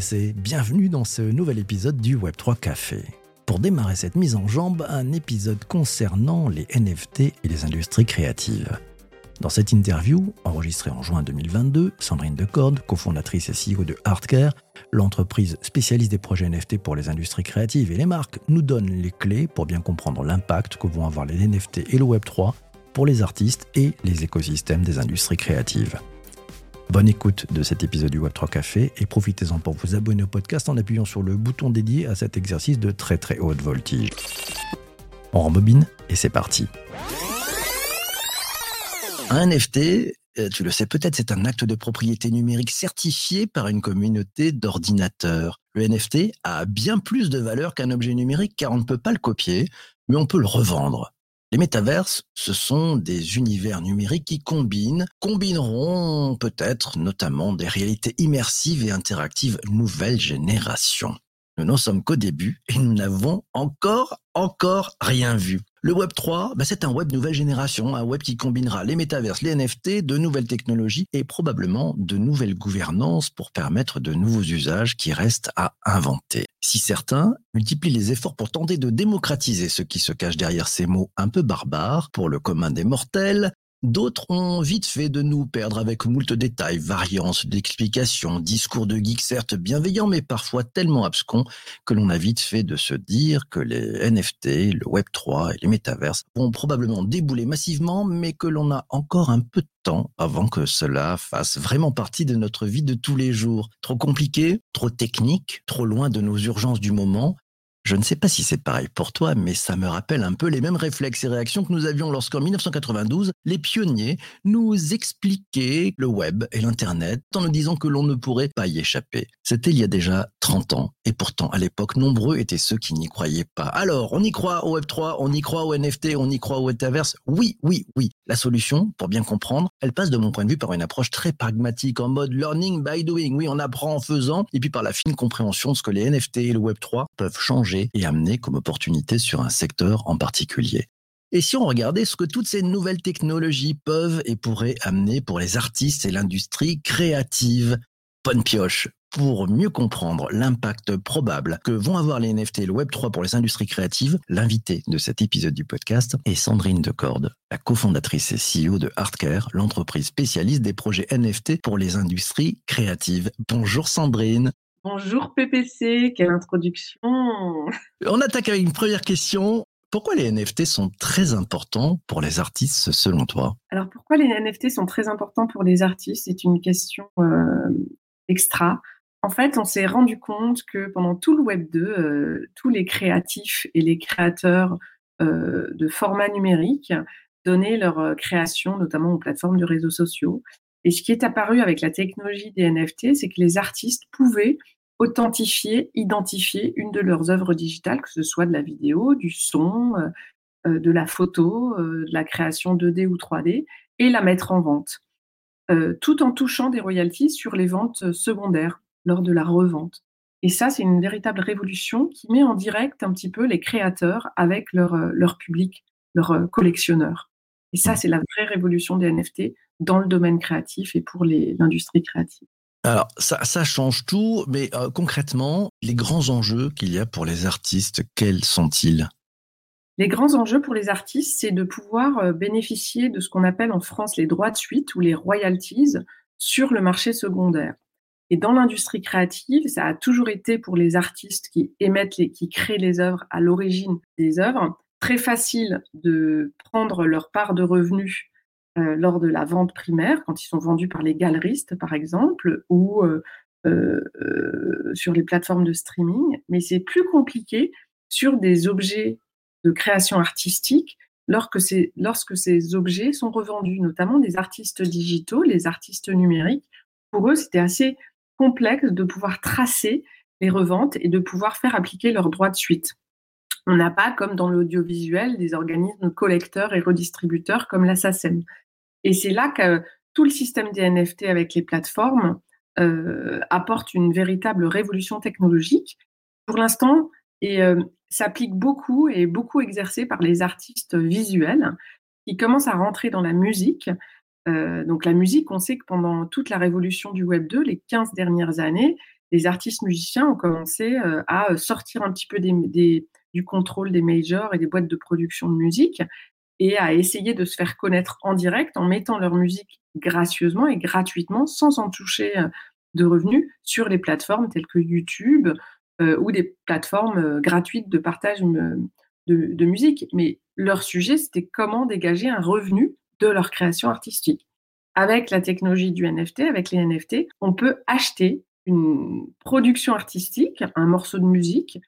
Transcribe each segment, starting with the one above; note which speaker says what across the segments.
Speaker 1: C'est. Bienvenue dans ce nouvel épisode du Web3 Café. Pour démarrer cette mise en jambe, un épisode concernant les NFT et les industries créatives. Dans cette interview, enregistrée en juin 2022, Sandrine Decorde, cofondatrice et CEO de Hardcare, l'entreprise spécialiste des projets NFT pour les industries créatives et les marques, nous donne les clés pour bien comprendre l'impact que vont avoir les NFT et le Web3 pour les artistes et les écosystèmes des industries créatives. Bonne écoute de cet épisode du Web3 Café et profitez-en pour vous abonner au podcast en appuyant sur le bouton dédié à cet exercice de très très haute voltige. On rembobine et c'est parti. Un NFT, euh, tu le sais peut-être, c'est un acte de propriété numérique certifié par une communauté d'ordinateurs. Le NFT a bien plus de valeur qu'un objet numérique car on ne peut pas le copier, mais on peut le revendre. Les métaverses, ce sont des univers numériques qui combinent, combineront peut-être notamment des réalités immersives et interactives nouvelle génération. Nous n'en sommes qu'au début et nous n'avons encore, encore rien vu. Le Web 3, bah, c'est un web nouvelle génération, un web qui combinera les métaverses, les NFT, de nouvelles technologies et probablement de nouvelles gouvernances pour permettre de nouveaux usages qui restent à inventer. Si certains multiplient les efforts pour tenter de démocratiser ce qui se cache derrière ces mots un peu barbares pour le commun des mortels, D'autres ont vite fait de nous perdre avec moult détails, variances d'explications, discours de geeks certes bienveillants, mais parfois tellement abscons que l'on a vite fait de se dire que les NFT, le Web3 et les métaverses vont probablement débouler massivement, mais que l'on a encore un peu de temps avant que cela fasse vraiment partie de notre vie de tous les jours. Trop compliqué, trop technique, trop loin de nos urgences du moment, je ne sais pas si c'est pareil pour toi, mais ça me rappelle un peu les mêmes réflexes et réactions que nous avions lorsqu'en 1992, les pionniers nous expliquaient le web et l'Internet en nous disant que l'on ne pourrait pas y échapper. C'était il y a déjà 30 ans, et pourtant à l'époque, nombreux étaient ceux qui n'y croyaient pas. Alors, on y croit au Web3, on y croit au NFT, on y croit au Metaverse Oui, oui, oui. La solution, pour bien comprendre, elle passe de mon point de vue par une approche très pragmatique, en mode learning by doing. Oui, on apprend en faisant, et puis par la fine compréhension de ce que les NFT et le Web3 peuvent changer et amener comme opportunité sur un secteur en particulier. Et si on regardait ce que toutes ces nouvelles technologies peuvent et pourraient amener pour les artistes et l'industrie créative, bonne pioche pour mieux comprendre l'impact probable que vont avoir les NFT et le Web3 pour les industries créatives, l'invité de cet épisode du podcast est Sandrine Decorde, la cofondatrice et CEO de Hardcare, l'entreprise spécialiste des projets NFT pour les industries créatives. Bonjour Sandrine.
Speaker 2: Bonjour PPC, quelle introduction
Speaker 1: On attaque avec une première question. Pourquoi les NFT sont très importants pour les artistes selon toi?
Speaker 2: Alors pourquoi les NFT sont très importants pour les artistes? C'est une question euh, extra. En fait, on s'est rendu compte que pendant tout le Web 2, euh, tous les créatifs et les créateurs euh, de formats numériques donnaient leur création, notamment aux plateformes de réseaux sociaux. Et ce qui est apparu avec la technologie des NFT, c'est que les artistes pouvaient authentifier, identifier une de leurs œuvres digitales, que ce soit de la vidéo, du son, euh, euh, de la photo, euh, de la création 2D ou 3D, et la mettre en vente, tout en touchant des royalties sur les ventes secondaires lors de la revente. Et ça, c'est une véritable révolution qui met en direct un petit peu les créateurs avec leur, leur public, leurs collectionneurs. Et ça, mmh. c'est la vraie révolution des NFT dans le domaine créatif et pour l'industrie créative.
Speaker 1: Alors, ça, ça, change tout, mais euh, concrètement, les grands enjeux qu'il y a pour les artistes, quels sont-ils?
Speaker 2: Les grands enjeux pour les artistes, c'est de pouvoir euh, bénéficier de ce qu'on appelle en France les droits de suite ou les royalties sur le marché secondaire. Et dans l'industrie créative, ça a toujours été pour les artistes qui émettent, les, qui créent les œuvres à l'origine des œuvres, très facile de prendre leur part de revenus euh, lors de la vente primaire, quand ils sont vendus par les galeristes, par exemple, ou euh, euh, sur les plateformes de streaming. Mais c'est plus compliqué sur des objets de création artistique lorsque, lorsque ces objets sont revendus, notamment des artistes digitaux, les artistes numériques. Pour eux, c'était assez complexe de pouvoir tracer les reventes et de pouvoir faire appliquer leurs droits de suite. On n'a pas, comme dans l'audiovisuel, des organismes collecteurs et redistributeurs comme la SACEM. Et c'est là que tout le système des NFT avec les plateformes euh, apporte une véritable révolution technologique. Pour l'instant, et euh, s'applique beaucoup et beaucoup exercé par les artistes visuels qui commencent à rentrer dans la musique donc la musique, on sait que pendant toute la révolution du Web 2, les 15 dernières années, les artistes musiciens ont commencé à sortir un petit peu des, du contrôle des majors et des boîtes de production de musique et à essayer de se faire connaître en direct en mettant leur musique gracieusement et gratuitement sans en toucher de revenus sur les plateformes telles que YouTube ou des plateformes gratuites de partage de, musique. Mais leur sujet, c'était comment dégager un revenu de leur création artistique. Avec la technologie du NFT, avec les NFT, on peut acheter une production artistique, un morceau de musique,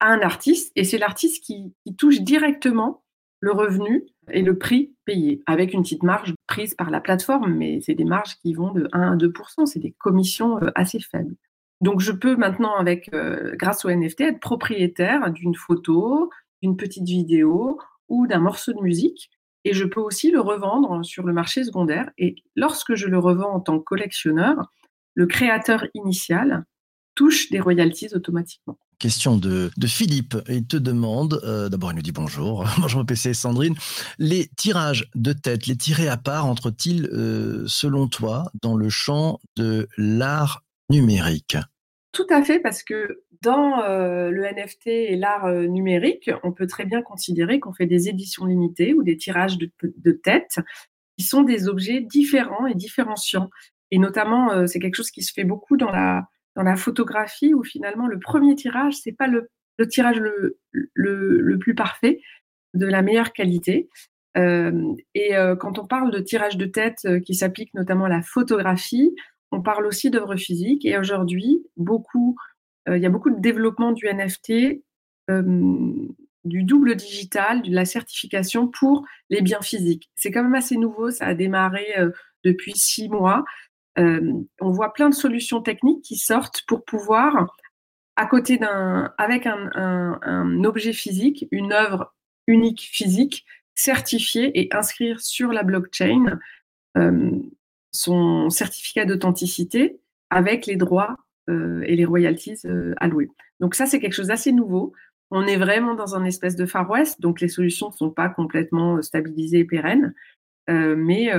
Speaker 2: à un artiste, et c'est l'artiste qui, touche directement le revenu et le prix payé, avec une petite marge prise par la plateforme, mais c'est des marges qui vont de 1 à 2% c'est des commissions euh, assez faibles. Donc je peux maintenant, avec, euh, grâce au NFT, être propriétaire d'une photo, d'une petite vidéo ou d'un morceau de musique, et je peux aussi le revendre sur le marché secondaire. Et lorsque je le revends en tant que collectionneur, le créateur initial touche des royalties automatiquement.
Speaker 1: Question de, Philippe. Il te demande, euh, d'abord il nous dit bonjour, bonjour PC Sandrine, les tirages de tête, les tirés à part entrent-ils, euh, selon toi, dans le champ de l'art numérique?
Speaker 2: Tout à fait, parce que dans euh, le NFT et l'art numérique, on peut très bien considérer qu'on fait des éditions limitées ou des tirages de, de tête qui sont des objets différents et différenciants. Et notamment, c'est quelque chose qui se fait beaucoup dans la dans la photographie où finalement le premier tirage, c'est pas le, tirage le, plus parfait, de la meilleure qualité. Euh, et euh, quand on parle de tirage de tête euh, qui s'applique notamment à la photographie, on parle aussi d'œuvres physiques. Et aujourd'hui, beaucoup, il y a beaucoup de développement du NFT, du double digital, de la certification pour les biens physiques. C'est quand même assez nouveau, ça a démarré depuis six mois. Euh, on voit plein de solutions techniques qui sortent pour pouvoir, à côté d'un, avec un, objet physique, une œuvre unique physique, certifier et inscrire sur la blockchain euh, son certificat d'authenticité avec les droits euh, et les royalties alloués. Donc ça, c'est quelque chose d'assez nouveau. On est vraiment dans un espèce de Far West, donc les solutions ne sont pas complètement stabilisées et pérennes. mais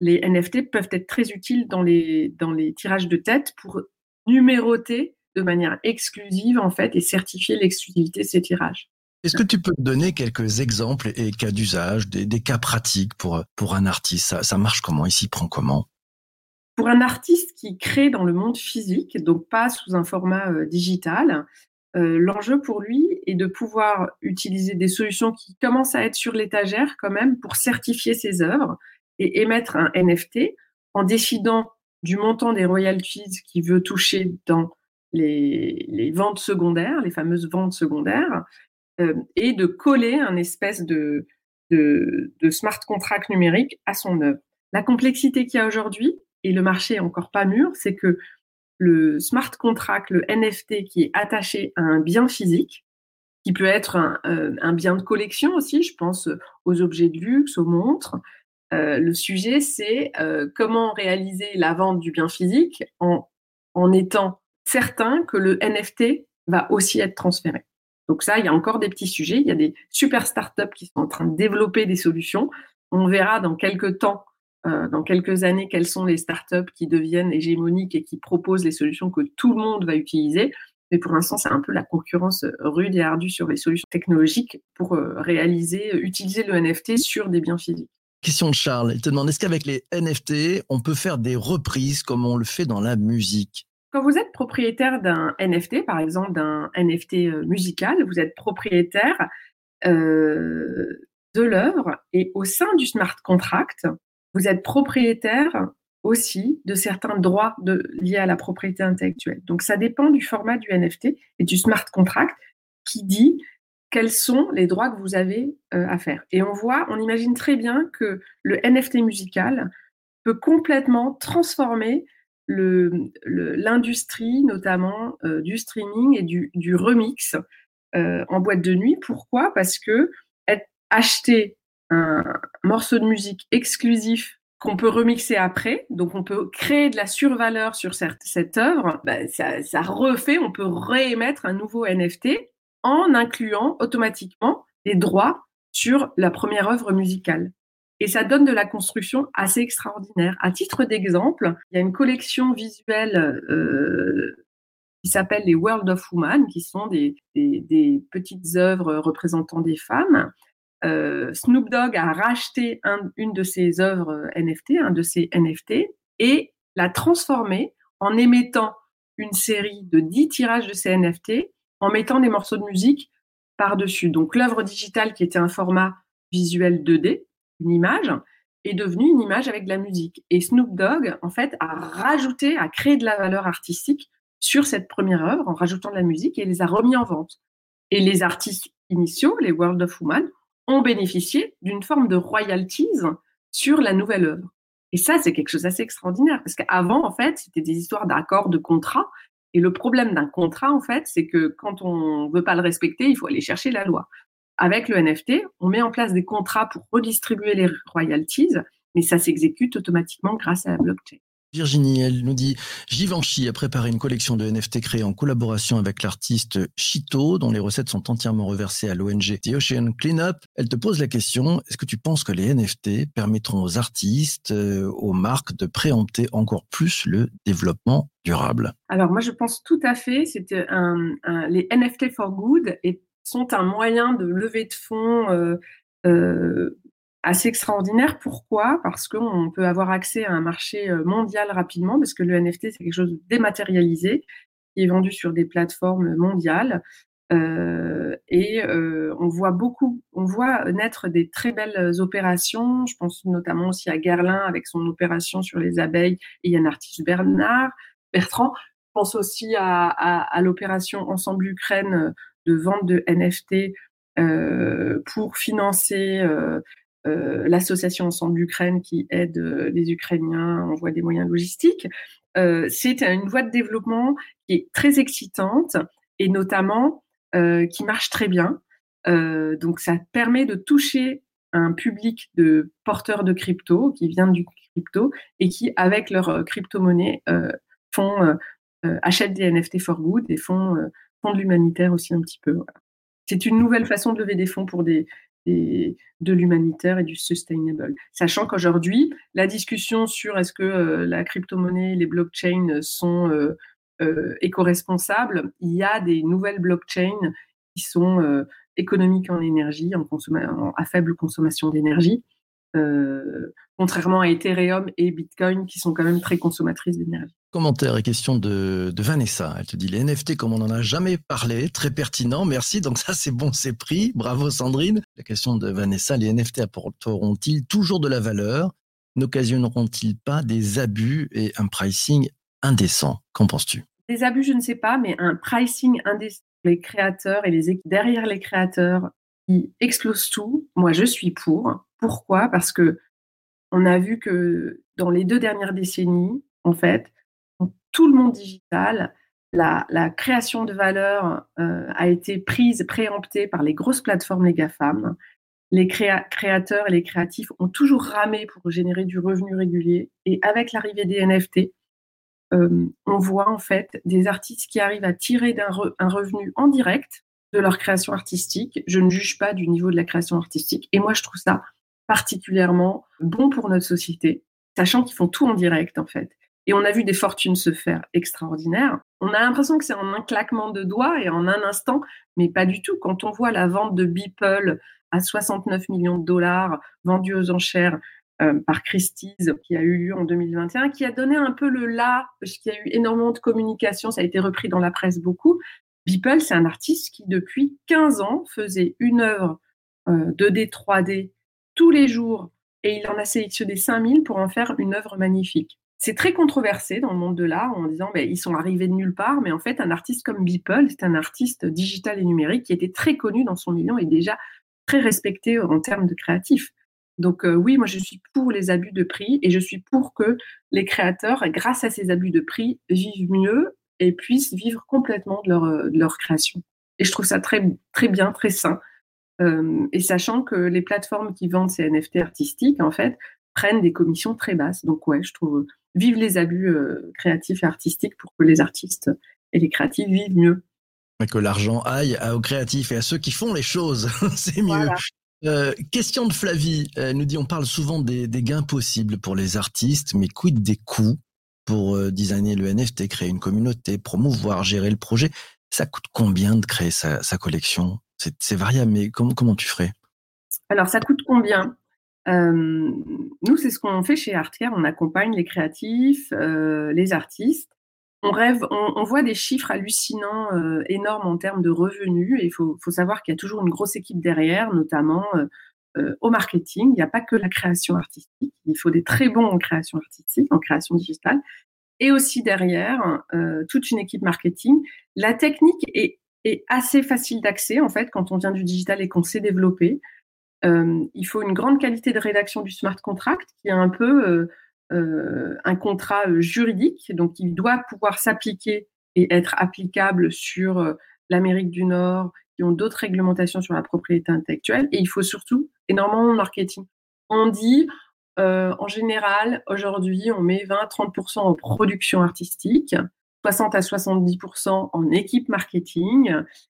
Speaker 2: les NFT peuvent être très utiles dans les, dans les tirages de tête pour numéroter de manière exclusive en fait et certifier l'exclusivité de ces tirages.
Speaker 1: Est-ce que tu peux donner quelques exemples et cas d'usage, des, cas pratiques pour, pour un artiste? Ça, marche comment? Il s'y prend comment?
Speaker 2: Pour un artiste qui crée dans le monde physique, donc pas sous un format euh, digital, euh, l'enjeu pour lui est de pouvoir utiliser des solutions qui commencent à être sur l'étagère quand même pour certifier ses œuvres et émettre un NFT en décidant du montant des royalties qu'il veut toucher dans les, ventes secondaires, les fameuses ventes secondaires, euh, et de coller un espèce de, smart contract numérique à son œuvre. La complexité qu'il y a aujourd'hui, et le marché est encore pas mûr, c'est que le smart contract, le NFT qui est attaché à un bien physique, qui peut être euh, un bien de collection aussi, je pense aux objets de luxe, aux montres, euh, le sujet, c'est euh, comment réaliser la vente du bien physique en, en étant certain que le NFT va aussi être transféré. Donc ça, il y a encore des petits sujets. Il y a des super startups qui sont en train de développer des solutions. On verra dans quelques temps, euh, dans quelques années, quelles sont les startups qui deviennent hégémoniques et qui proposent les solutions que tout le monde va utiliser. Mais pour l'instant, c'est un peu la concurrence rude et ardue sur les solutions technologiques pour réaliser, utiliser le NFT sur des biens physiques.
Speaker 1: Question de Charles. Il te demande est-ce qu'avec les NFT, on peut faire des reprises comme on le fait dans la musique?
Speaker 2: Quand vous êtes propriétaire d'un NFT, par exemple d'un NFT euh, musical, vous êtes propriétaire euh, de l'œuvre et au sein du smart contract, vous êtes propriétaire aussi de certains droits liés à la propriété intellectuelle. Donc ça dépend du format du NFT et du smart contract qui dit quels sont les droits que vous avez euh, à faire. Et on voit, on imagine très bien que le NFT musical peut complètement transformer l'industrie, notamment euh, du streaming et du, remix euh, en boîte de nuit. Pourquoi? Parce que acheter un morceau de musique exclusif qu'on peut remixer après, donc on peut créer de la survaleur sur cette, œuvre, ça, ça refait, on peut réémettre un nouveau NFT en incluant automatiquement les droits sur la première œuvre musicale. et ça donne de la construction assez extraordinaire. À titre d'exemple, il y a une collection visuelle euh, qui s'appelle les World of Woman, qui sont des, des, petites œuvres représentant des femmes. Euh, Snoop Dogg a racheté une de ses œuvres NFT, un de ses NFT, et l'a transformé en émettant une série de 10 tirages de ces NFT, en mettant des morceaux de musique par-dessus. Donc l'œuvre digitale qui était un format visuel 2D, une image, est devenue une image avec de la musique. Et Snoop Dogg, en fait, a rajouté, a créé de la valeur artistique sur cette première œuvre en rajoutant de la musique et les a remis en vente. Et les artistes initiaux, les World of Woman, ont bénéficié d'une forme de royalties sur la nouvelle œuvre. Et ça, c'est quelque chose d'assez extraordinaire parce qu'avant, en fait, c'était des histoires d'accords, de contrats. Et le problème d'un contrat, en fait, c'est que quand on ne veut pas le respecter, il faut aller chercher la loi. Avec le NFT, on met en place des contrats pour redistribuer les royalties, mais ça s'exécute automatiquement grâce à la blockchain.
Speaker 1: Virginie, elle nous dit Givenchy a préparé une collection de NFT créée en collaboration avec l'artiste Chito, dont les recettes sont entièrement reversées à l'ONG The Ocean Cleanup. Elle te pose la question est-ce que tu penses que les NFT permettront aux artistes, euh, aux marques de préempter encore plus le développement durable?
Speaker 2: Alors moi je pense tout à fait. Les NFT for Good sont un moyen de lever de fonds euh, euh, assez extraordinaire. Pourquoi? Parce qu'on peut avoir accès à un marché euh, mondial rapidement, parce que le NFT, c'est quelque chose de dématérialisé, qui est vendu sur des plateformes mondiales. et on voit beaucoup, on voit naître des très belles opérations. Je pense notamment aussi à Guerlain avec son opération sur les abeilles et Yann Artis Bernard, Bertrand. Je pense aussi à, l'opération Ensemble Ukraine de vente de NFT euh, pour financer euh, euh, l'association Ensemble Ukraine qui aide les Ukrainiens, envoie des moyens logistiques. c'est une voie de développement qui est très excitante et notamment qui marche très bien. donc ça permet de toucher un public de porteurs de crypto qui vient du crypto et qui, avec leur crypto-monnaie, font achètent des NFT for good et font de l'humanitaire aussi un petit peu. C'est une nouvelle façon de lever des fonds pour des, de l'humanitaire et du sustainable. Sachant qu'aujourd'hui, la discussion sur est-ce que euh, la crypto-monnaie, les blockchains sont euh, euh, éco-responsables, il y a des nouvelles blockchains qui sont économiques en énergie, en à faible consommation d'énergie, contrairement à Ethereum et Bitcoin qui sont quand même très consommatrices d'énergie.
Speaker 1: Commentaire et question de, Vanessa. Elle te dit les NFT comme on n'en a jamais parlé, très pertinent, merci. Donc ça c'est bon, c'est pris. Bravo Sandrine. La question de Vanessa, les NFT apporteront-ils toujours de la valeur? N'occasionneront-ils pas des abus et un pricing indécent? Qu'en penses-tu?
Speaker 2: Des abus, je ne sais pas, mais un pricing indécent, les créateurs et les équipes derrière les créateurs qui explosent tout, moi je suis pour. Pourquoi? Parce que on a vu que dans les deux dernières décennies, en fait, tout le monde digital, la, création de valeur euh, a été prise, préemptée par les grosses plateformes, les GAFAM. Les créateurs et les créatifs ont toujours ramé pour générer du revenu régulier. Et avec l'arrivée des NFT, euh, on voit en fait des artistes qui arrivent à tirer un revenu en direct de leur création artistique. Je ne juge pas du niveau de la création artistique. Et moi, je trouve ça particulièrement bon pour notre société, sachant qu'ils font tout en direct en fait. Et on a vu des fortunes se faire extraordinaires. On a l'impression que c'est en un claquement de doigts et en un instant, mais pas du tout. Quand on voit la vente de Beeple à 69 millions de dollars vendue aux enchères euh, par Christie's qui a eu lieu en 2021, qui a donné un peu le là, parce qu'il y a eu énormément de communication, ça a été repris dans la presse beaucoup. Beeple, c'est un artiste qui, depuis 15 ans, faisait une œuvre 2D, euh, 3D tous les jours et il en a sélectionné 5000 pour en faire une œuvre magnifique c'est très controversé dans le monde de l'art en disant ben, ils sont arrivés de nulle part, mais en fait, un artiste comme Beeple, c'est un artiste digital et numérique qui était très connu dans son milieu et déjà très respecté en termes de créatif. Donc euh, oui, moi je suis pour les abus de prix et je suis pour que les créateurs, grâce à ces abus de prix, vivent mieux et puissent vivre complètement de leur, euh, création. Et je trouve ça très, très bien, très sain. Euh, et sachant que les plateformes qui vendent ces NFT artistiques, en fait, prennent des commissions très basses. Donc ouais, je trouve vive les abus euh, créatifs et artistiques pour que les artistes et les créatifs vivent mieux.
Speaker 1: Et que l'argent aille aux créatifs et à ceux qui font les choses, c'est mieux. Euh, question de Flavie, elle nous dit on parle souvent des, gains possibles pour les artistes, mais quid des coûts pour euh, designer le NFT, créer une communauté, promouvoir, gérer le projet? Ça coûte combien de créer sa, collection? C'est variable, mais comment, comment tu ferais?
Speaker 2: Alors ça coûte combien? Euh, Nous, c'est ce qu'on fait chez Artcare, on accompagne les créatifs, les artistes on rêve, on, voit des chiffres hallucinants, euh, énormes en termes de revenus. Il faut, savoir qu'il y a toujours une grosse équipe derrière, notamment euh, euh, au marketing. Il n'y a pas que la création artistique. Il faut des très bons en création artistique, en création digitale. Et aussi derrière, toute une équipe marketing. La technique est, est assez facile d'accès, en fait, quand on vient du digital et qu'on sait développer. Il faut une grande qualité de rédaction du smart contract, qui est un peu euh, un contrat euh, juridique, donc il doit pouvoir s'appliquer et être applicable sur euh, l'Amérique du Nord, qui ont d'autres réglementations sur la propriété intellectuelle. Et il faut surtout énormément de marketing. On dit, en général, aujourd'hui, on met 20-30% en production artistique, 60 à 70% en équipe marketing,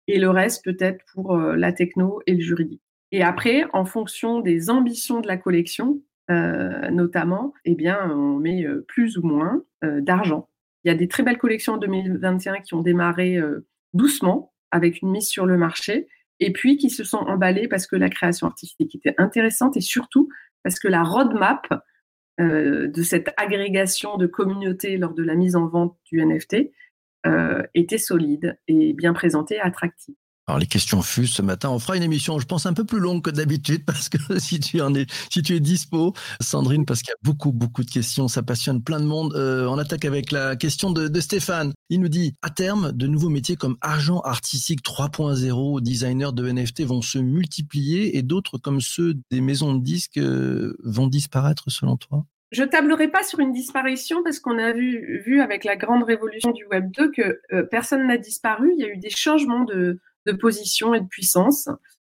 Speaker 2: et le reste peut-être pour la techno et le juridique. Et après, en fonction des ambitions de la collection, euh, notamment, eh bien, on met euh, plus ou moins euh, d'argent. Il y a des très belles collections en 2021 qui ont démarré doucement avec une mise sur le marché et puis qui se sont emballées parce que la création artistique était intéressante et surtout parce que la roadmap de cette agrégation de communautés lors de la mise en vente du NFT était solide et bien présentée attractive.
Speaker 1: Alors les questions fusent ce matin. On fera une émission, je pense, un peu plus longue que d'habitude parce que si tu en es, si tu es dispo, Sandrine, parce qu'il y a beaucoup, beaucoup de questions, ça passionne plein de monde. Euh, on attaque avec la question de, Stéphane. Il nous dit à terme, de nouveaux métiers comme agent artistique 3.0, designer de NFT vont se multiplier et d'autres comme ceux des maisons de disques euh, vont disparaître selon toi?
Speaker 2: Je tablerai pas sur une disparition parce qu'on a vu, vu avec la grande révolution du Web 2 que euh, personne n'a disparu. Il y a eu des changements de, de position et de puissance.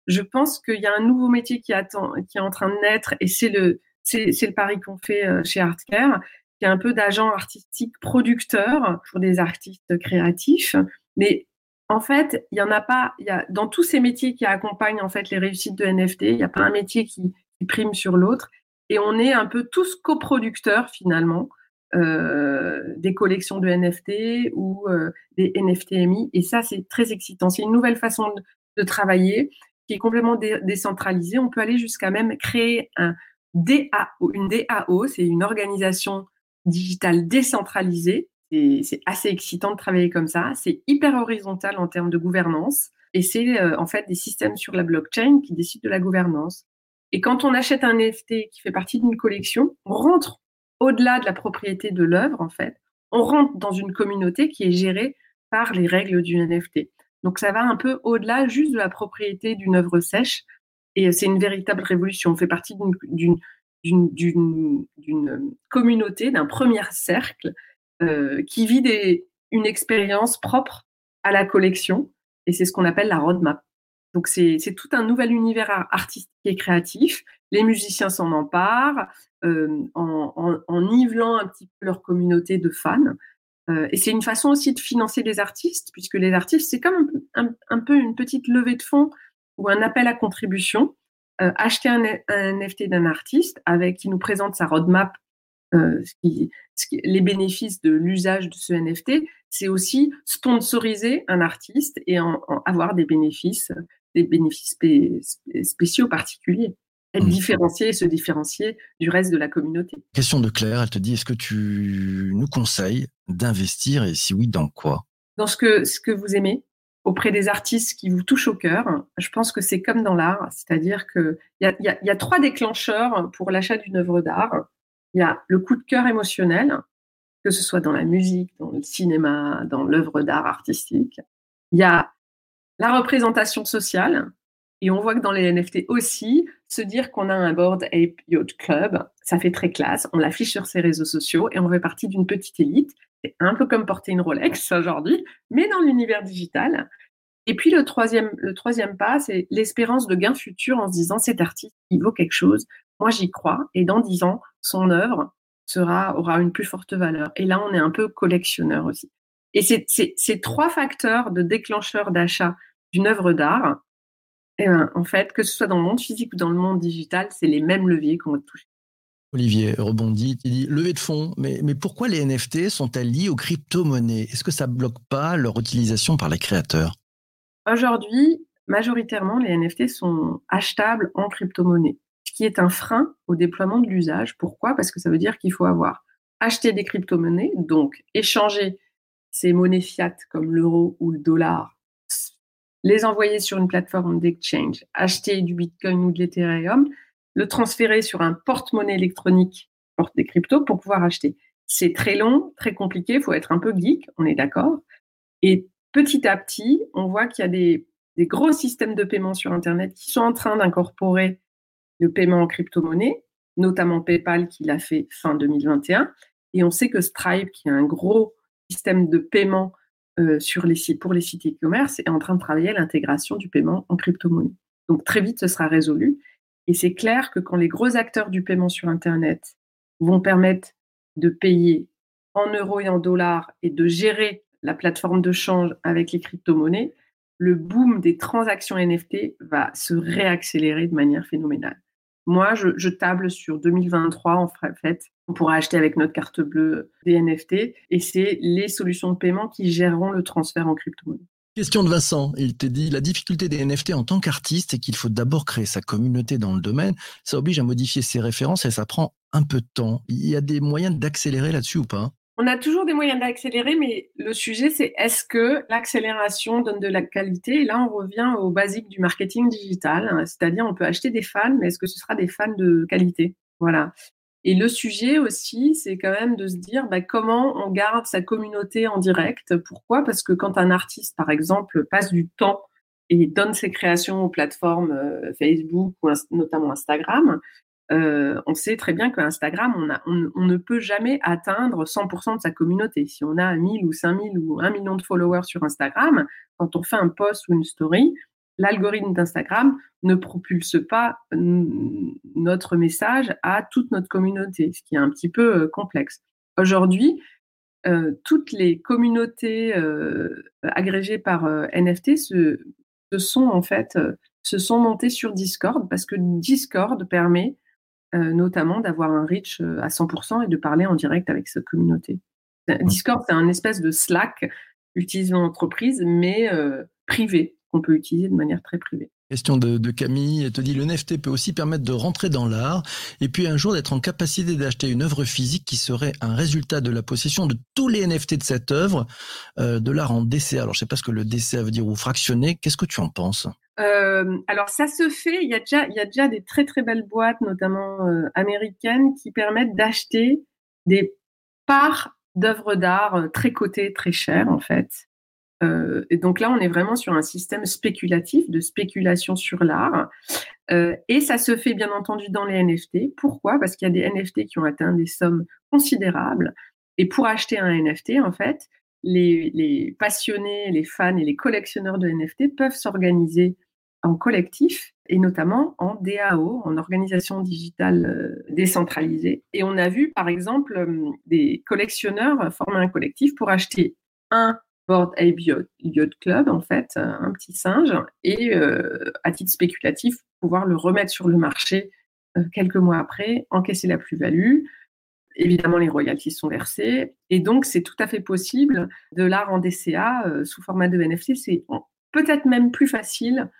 Speaker 2: Je pense qu'il y a un nouveau métier qui attend, qui est en train de naître, et c'est le, c'est, le pari qu'on fait euh, chez Artcare, qui est un peu d'agent artistique producteur pour des artistes créatifs. Mais en fait, il y en a pas. Il y a dans tous ces métiers qui accompagnent en fait les réussites de NFT, il n'y a pas un métier qui, prime sur l'autre, et on est un peu tous coproducteurs finalement. Euh, des collections de NFT ou euh, des NFTMI. Et ça, c'est très excitant. C'est une nouvelle façon de, travailler qui est complètement décentralisée. On peut aller jusqu'à même créer un DAO. Une DAO, c'est une organisation digitale décentralisée. C'est assez excitant de travailler comme ça. C'est hyper horizontal en termes de gouvernance. Et c'est euh, en fait des systèmes sur la blockchain qui décident de la gouvernance. Et quand on achète un NFT qui fait partie d'une collection, on rentre au-delà de la propriété de l'œuvre, en fait, on rentre dans une communauté qui est gérée par les règles du NFT. Donc ça va un peu au-delà juste de la propriété d'une œuvre sèche. Et c'est une véritable révolution. On fait partie d'une communauté, d'un premier cercle euh, qui vit des, une expérience propre à la collection. Et c'est ce qu'on appelle la roadmap. Donc c'est tout un nouvel univers artistique et créatif. Les musiciens s'en emparent euh, en, nivelant un petit peu leur communauté de fans. Euh, et c'est une façon aussi de financer les artistes, puisque les artistes, c'est comme un, peu une petite levée de fonds ou un appel à contribution. Euh, acheter un, NFT d'un artiste avec qui nous présente sa roadmap, les bénéfices de l'usage de ce NFT, c'est aussi sponsoriser un artiste et en, avoir des bénéfices des bénéfices spéciaux particuliers. Être mmh. différencier et se différencier du reste de la communauté.
Speaker 1: Question de Claire, elle te dit, est-ce que tu nous conseilles d'investir et si oui, dans quoi?
Speaker 2: Dans ce que, ce que vous aimez, auprès des artistes qui vous touchent au cœur. Je pense que c'est comme dans l'art, c'est-à-dire qu'il y a, y, y a trois déclencheurs pour l'achat d'une œuvre d'art. Il y a le coup de cœur émotionnel, que ce soit dans la musique, dans le cinéma, dans l'œuvre d'art artistique. Il y a la représentation sociale. Et on voit que dans les NFT aussi, se dire qu'on a un board Ape Yacht Club, ça fait très classe. On l'affiche sur ses réseaux sociaux et on fait partie d'une petite élite. C'est un peu comme porter une Rolex aujourd'hui, mais dans l'univers digital. Et puis le troisième, le troisième pas, c'est l'espérance de gain futur en se disant cet artiste, il vaut quelque chose. Moi, j'y crois. Et dans dix ans, son œuvre sera, aura une plus forte valeur. Et là, on est un peu collectionneur aussi. Et c'est ces trois facteurs de déclencheur d'achat d'une œuvre d'art Eh ben, en fait, que ce soit dans le monde physique ou dans le monde digital, c'est les mêmes leviers qu'on va toucher.
Speaker 1: Olivier rebondit, il dit levée de fonds, mais, mais pourquoi les NFT sont-elles liées aux crypto-monnaies? Est-ce que ça bloque pas leur utilisation par les créateurs?
Speaker 2: Aujourd'hui, majoritairement, les NFT sont achetables en crypto-monnaie, ce qui est un frein au déploiement de l'usage. Pourquoi? Parce que ça veut dire qu'il faut avoir acheté des crypto-monnaies, donc échanger ces monnaies fiat comme l'euro ou le dollar, les envoyer sur une plateforme d'exchange, acheter du Bitcoin ou de l'Ethereum, le transférer sur un porte-monnaie électronique, porte des cryptos, pour pouvoir acheter. C'est très long, très compliqué, il faut être un peu geek, on est d'accord. Et petit à petit, on voit qu'il y a des, gros systèmes de paiement sur Internet qui sont en train d'incorporer le paiement en crypto-monnaie, notamment PayPal qui l'a fait fin 2021. Et on sait que Stripe, qui est un gros système de paiement euh, sur les sites, pour les sites e-commerce, est en train de travailler à l'intégration du paiement en crypto-monnaie. Donc très vite, ce sera résolu. Et c'est clair que quand les gros acteurs du paiement sur Internet vont permettre de payer en euros et en dollars et de gérer la plateforme de change avec les crypto-monnaies, le boom des transactions NFT va se réaccélérer de manière phénoménale. Moi, je, table sur 2023 en fait. On pourra acheter avec notre carte bleue des NFT et c'est les solutions de paiement qui géreront le transfert en crypto-monnaie.
Speaker 1: Question de Vincent. Il te dit la difficulté des NFT en tant qu'artiste, c'est qu'il faut d'abord créer sa communauté dans le domaine. Ça oblige à modifier ses références et ça prend un peu de temps. Il y a des moyens d'accélérer là-dessus ou pas?
Speaker 2: On a toujours des moyens d'accélérer, mais le sujet, c'est est-ce que l'accélération donne de la qualité? Et là, on revient aux basiques du marketing digital, hein. c'est-à-dire on peut acheter des fans, mais est-ce que ce sera des fans de qualité? Voilà. Et le sujet aussi, c'est quand même de se dire bah, comment on garde sa communauté en direct? Pourquoi? Parce que quand un artiste, par exemple, passe du temps et donne ses créations aux plateformes euh, Facebook ou notamment Instagram, euh, on sait très bien qu'Instagram, on, on, ne peut jamais atteindre 100% de sa communauté. Si on a 1000 ou 5000 ou 1 million de followers sur Instagram, quand on fait un post ou une story, l'algorithme d'Instagram ne propulse pas notre message à toute notre communauté, ce qui est un petit peu euh, complexe. Aujourd'hui, euh, toutes les communautés euh, agrégées par NFT se, sont en fait se sont montées sur Discord parce que Discord permet notamment d'avoir un reach à 100% et de parler en direct avec sa communauté. Discord, c'est un espèce de Slack utilisé en entreprise, mais privé qu'on peut utiliser de manière très privée.
Speaker 1: Question de, Camille, elle te dit le NFT peut aussi permettre de rentrer dans l'art et puis un jour d'être en capacité d'acheter une œuvre physique qui serait un résultat de la possession de tous les NFT de cette œuvre, euh, de l'art en DCA. Alors je sais pas ce que le DCA veut dire ou fractionné. Qu'est-ce que tu en penses?
Speaker 2: Euh, alors ça se fait, il y, a déjà, des très très belles boîtes, notamment euh, américaines, qui permettent d'acheter des parts d'œuvres d'art très cotées, très chères en fait, euh, et donc là, on est vraiment sur un système spéculatif, de spéculation sur l'art. Euh, et ça se fait bien entendu dans les NFT. Pourquoi? Parce qu'il y a des NFT qui ont atteint des sommes considérables. Et pour acheter un NFT, en fait, les, les passionnés, les fans et les collectionneurs de NFT peuvent s'organiser en collectif et notamment en DAO, en organisation digitale euh, décentralisée. Et on a vu, par exemple, des collectionneurs former un collectif pour acheter un Board Ape Yacht Club, en fait, un petit singe, et euh, à titre spéculatif, pouvoir le remettre sur le marché euh, quelques mois après, encaisser la plus-value. Évidemment, les royalties sont versées. Et donc, c'est tout à fait possible de l'art en DCA euh, sous format de NFT. C'est peut-être même plus facile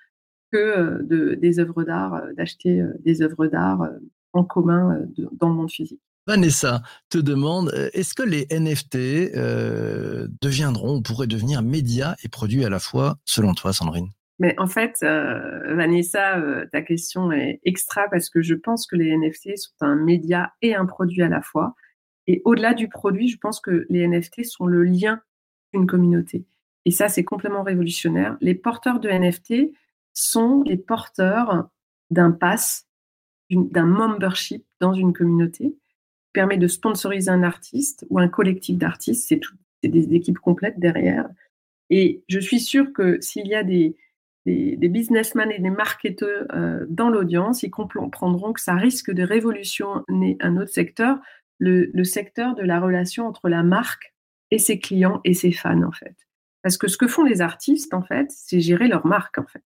Speaker 2: que de, des œuvres d'art, d'acheter des œuvres d'art en commun dans le monde physique.
Speaker 1: Vanessa te demande, euh, est-ce que les NFT euh, deviendront ou pourraient devenir médias et produits à la fois, selon toi, Sandrine?
Speaker 2: Mais en fait, euh, Vanessa, ta question est extra parce que je pense que les NFT sont un média et un produit à la fois. Et au-delà du produit, je pense que les NFT sont le lien d'une communauté. Et ça, c'est complètement révolutionnaire. Les porteurs de NFT sont les porteurs d'un pass, d'un membership dans une communauté permet de sponsoriser un artiste ou un collectif d'artistes. C'est des équipes complètes derrière. Et je suis sûre que s'il y a des, des, businessmen et des marketeurs euh, dans l'audience, ils comprendront que ça risque de révolutionner un autre secteur, le, le, secteur de la relation entre la marque et ses clients et ses fans, en fait. Parce que ce que font les artistes, en fait, c'est gérer leur marque, en fait.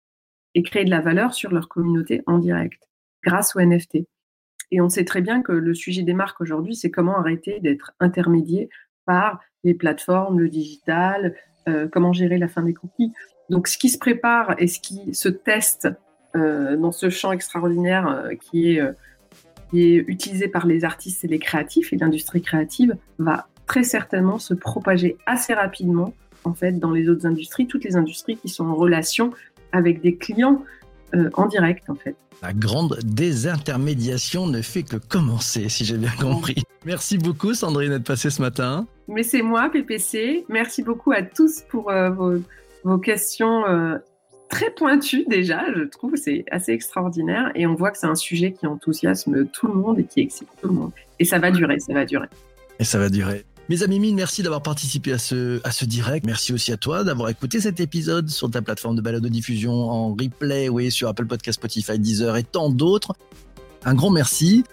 Speaker 2: et créer de la valeur sur leur communauté en direct grâce aux NFT. Et on sait très bien que le sujet des marques aujourd'hui, c'est comment arrêter d'être intermédié par les plateformes, le digital, euh, comment gérer la fin des cookies. Donc, ce qui se prépare et ce qui se teste euh, dans ce champ extraordinaire euh, qui, est, qui est utilisé par les artistes et les créatifs et l'industrie créative va très certainement se propager assez rapidement en fait dans les autres industries, toutes les industries qui sont en relation avec des clients en direct en fait.
Speaker 1: La grande désintermédiation ne fait que commencer, si j'ai bien compris. Merci beaucoup, Sandrine, d'être passée ce matin.
Speaker 2: Mais c'est moi, PPC. Merci beaucoup à tous pour euh, vos, questions euh, très pointues déjà, je trouve. C'est assez extraordinaire. Et on voit que c'est un sujet qui enthousiasme tout le monde et qui excite tout le monde. Et ça va durer, ça va durer.
Speaker 1: Et ça va durer. Mes amis mine, merci d'avoir participé à ce, à ce direct. Merci aussi à toi d'avoir écouté cet épisode sur ta plateforme de balade de diffusion en replay, oui, sur Apple Podcast, Spotify, Deezer et tant d'autres. Un grand merci.